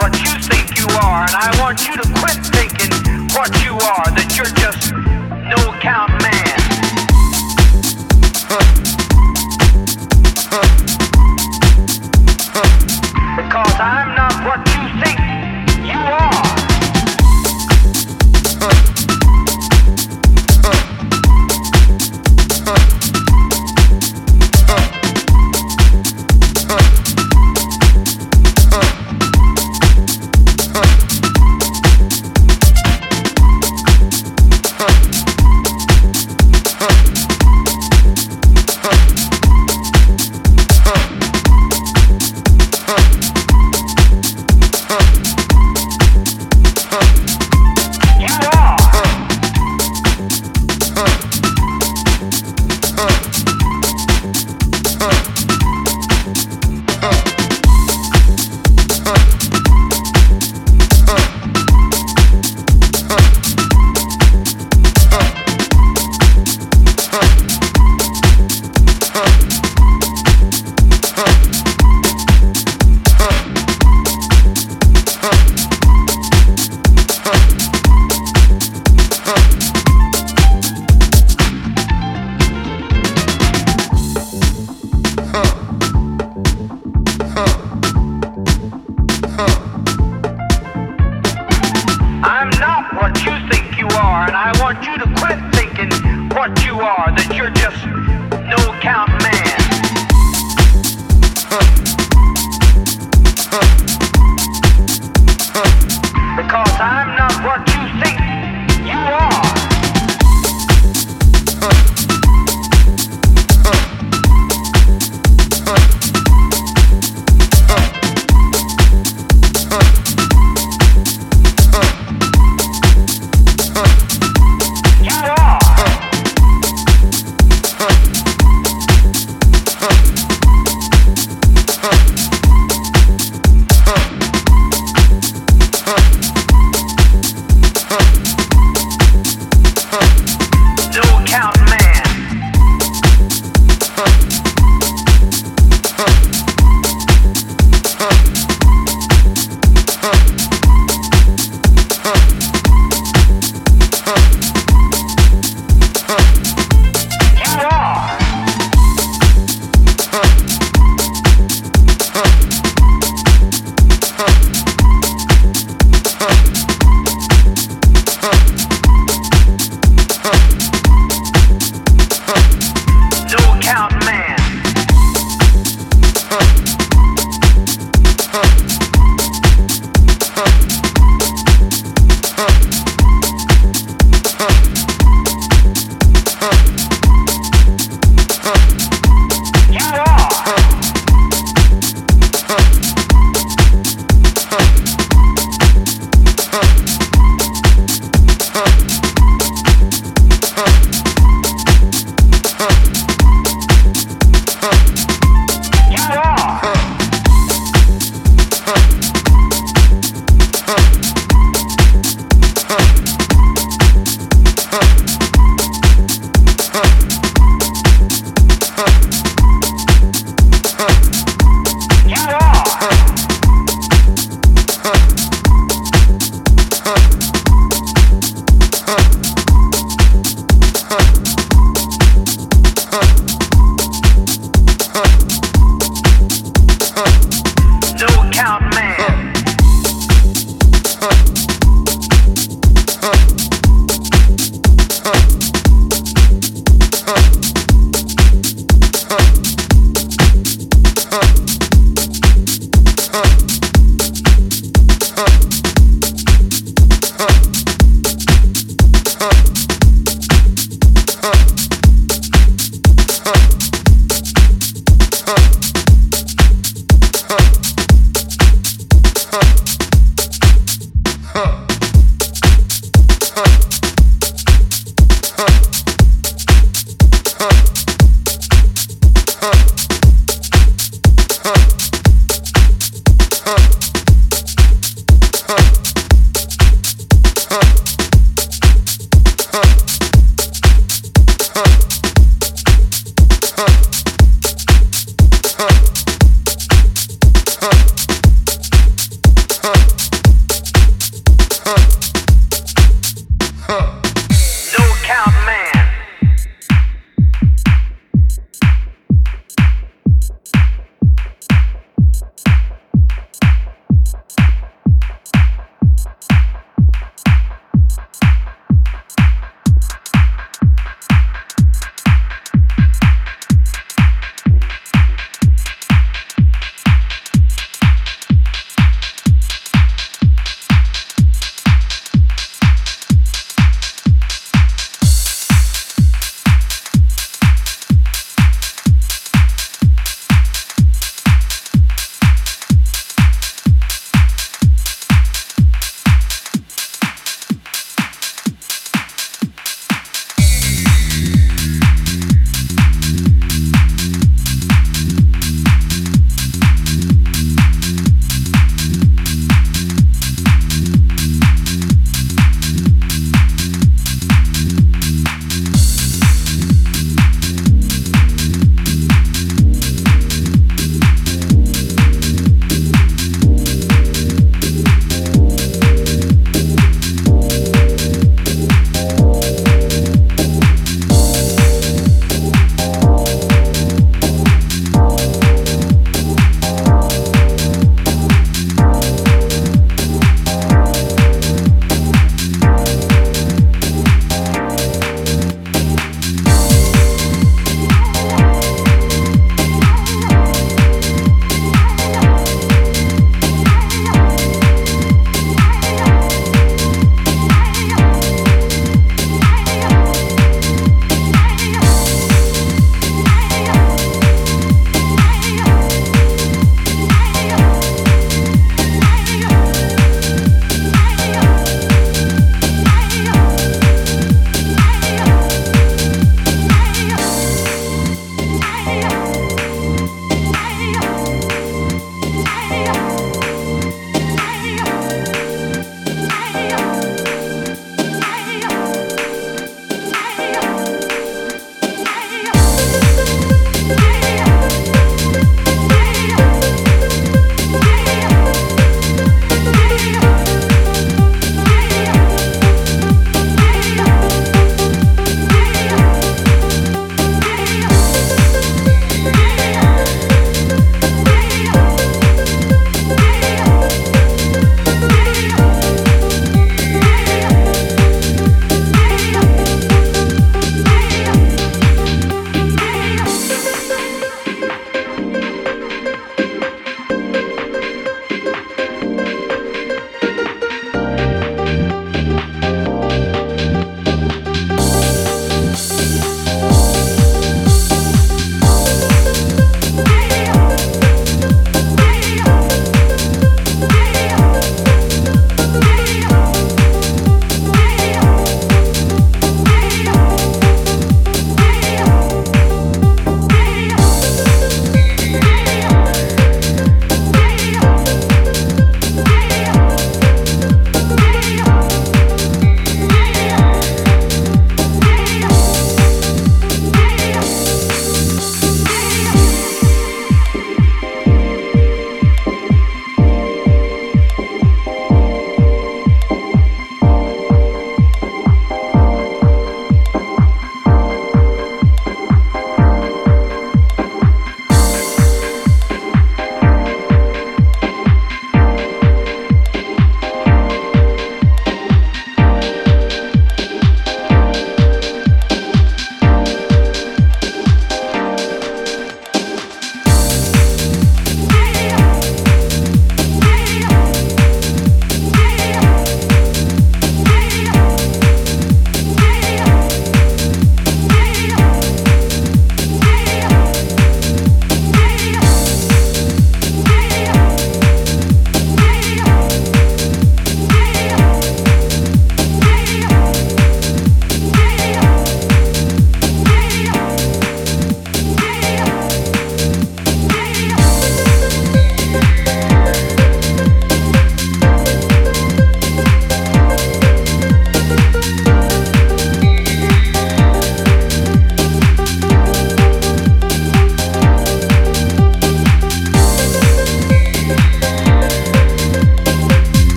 what you think you are, and I want you to quit thinking what you are, that you're just no count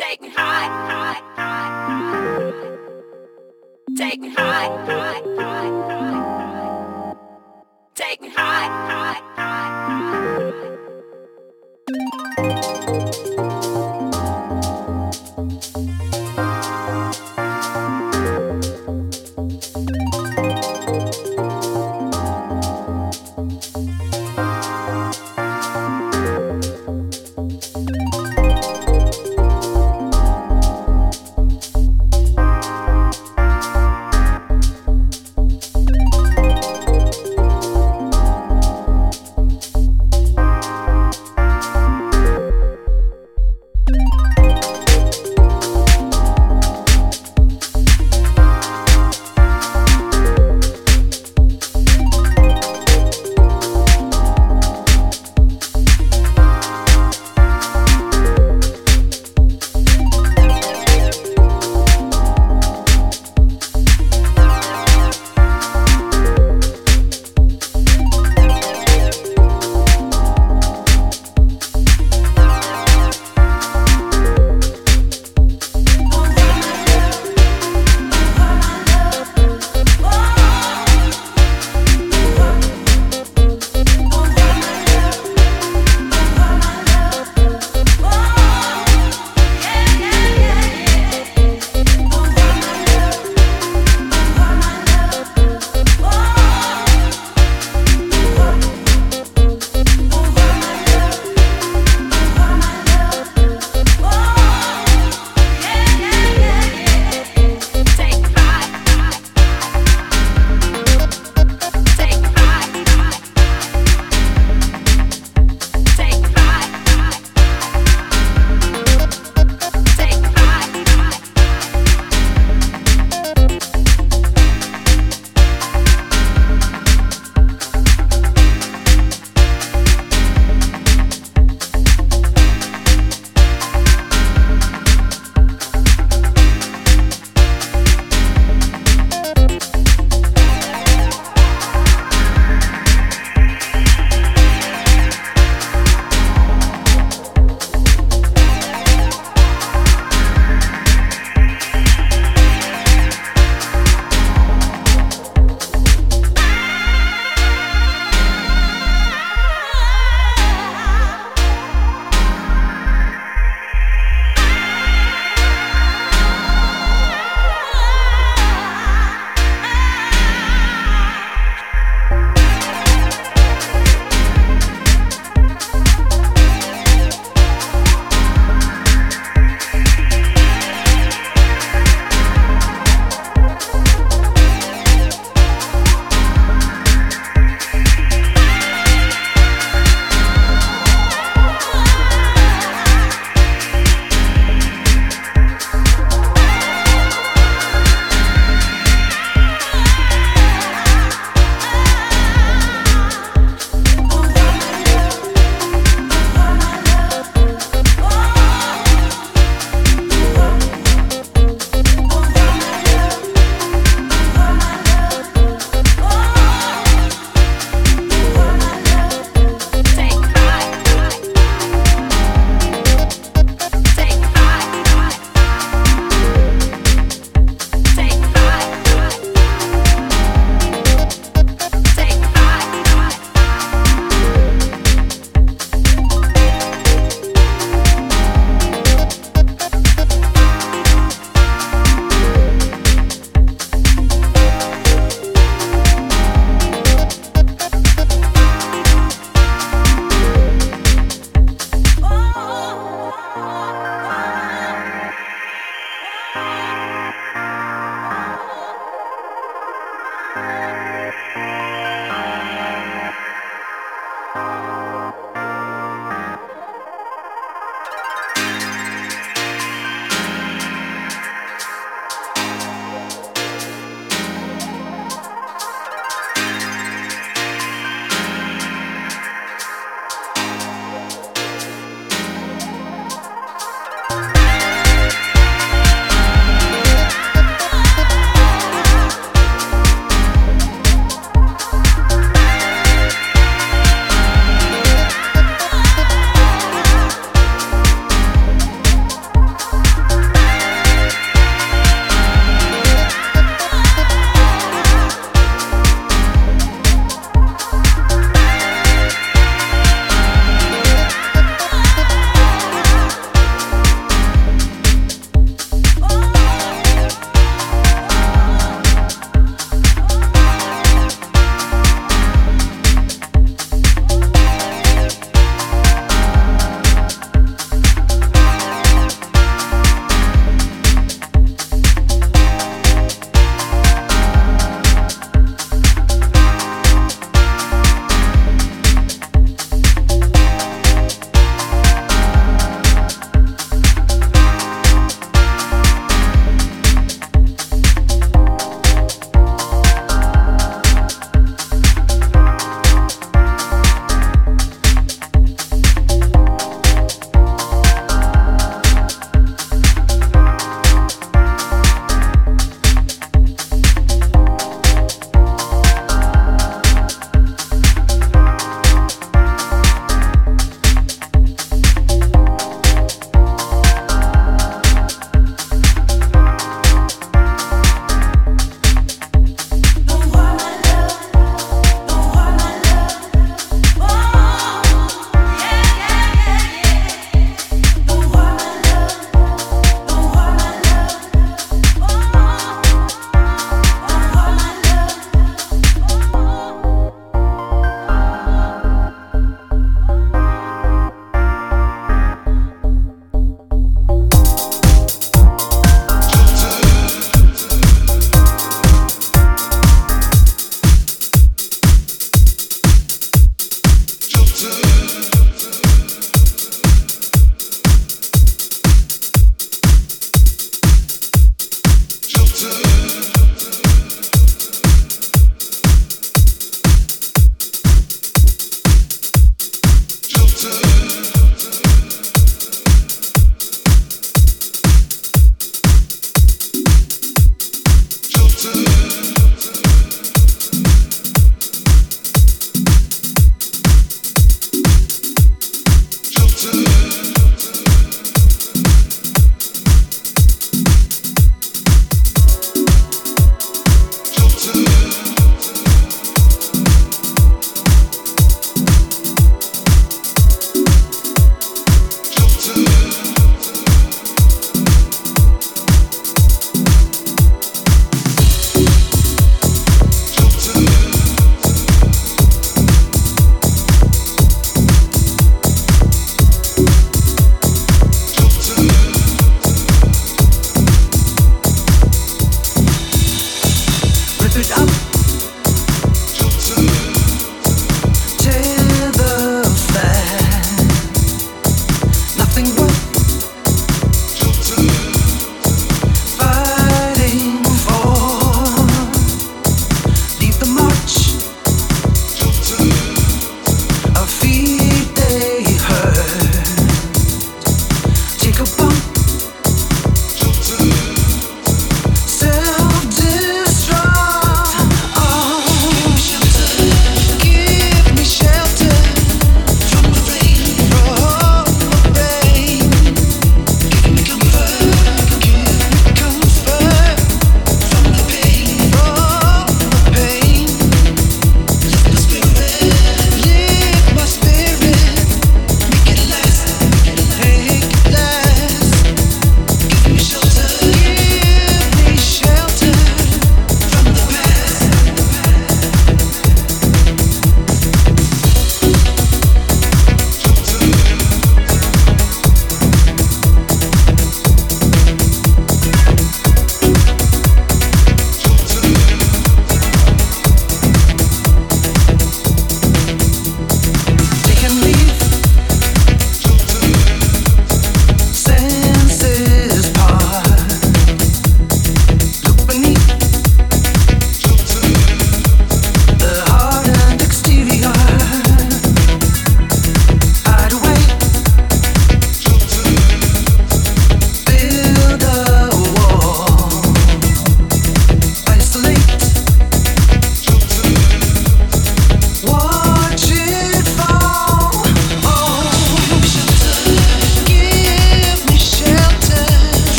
Take me high, high, high. Take me high, high, high.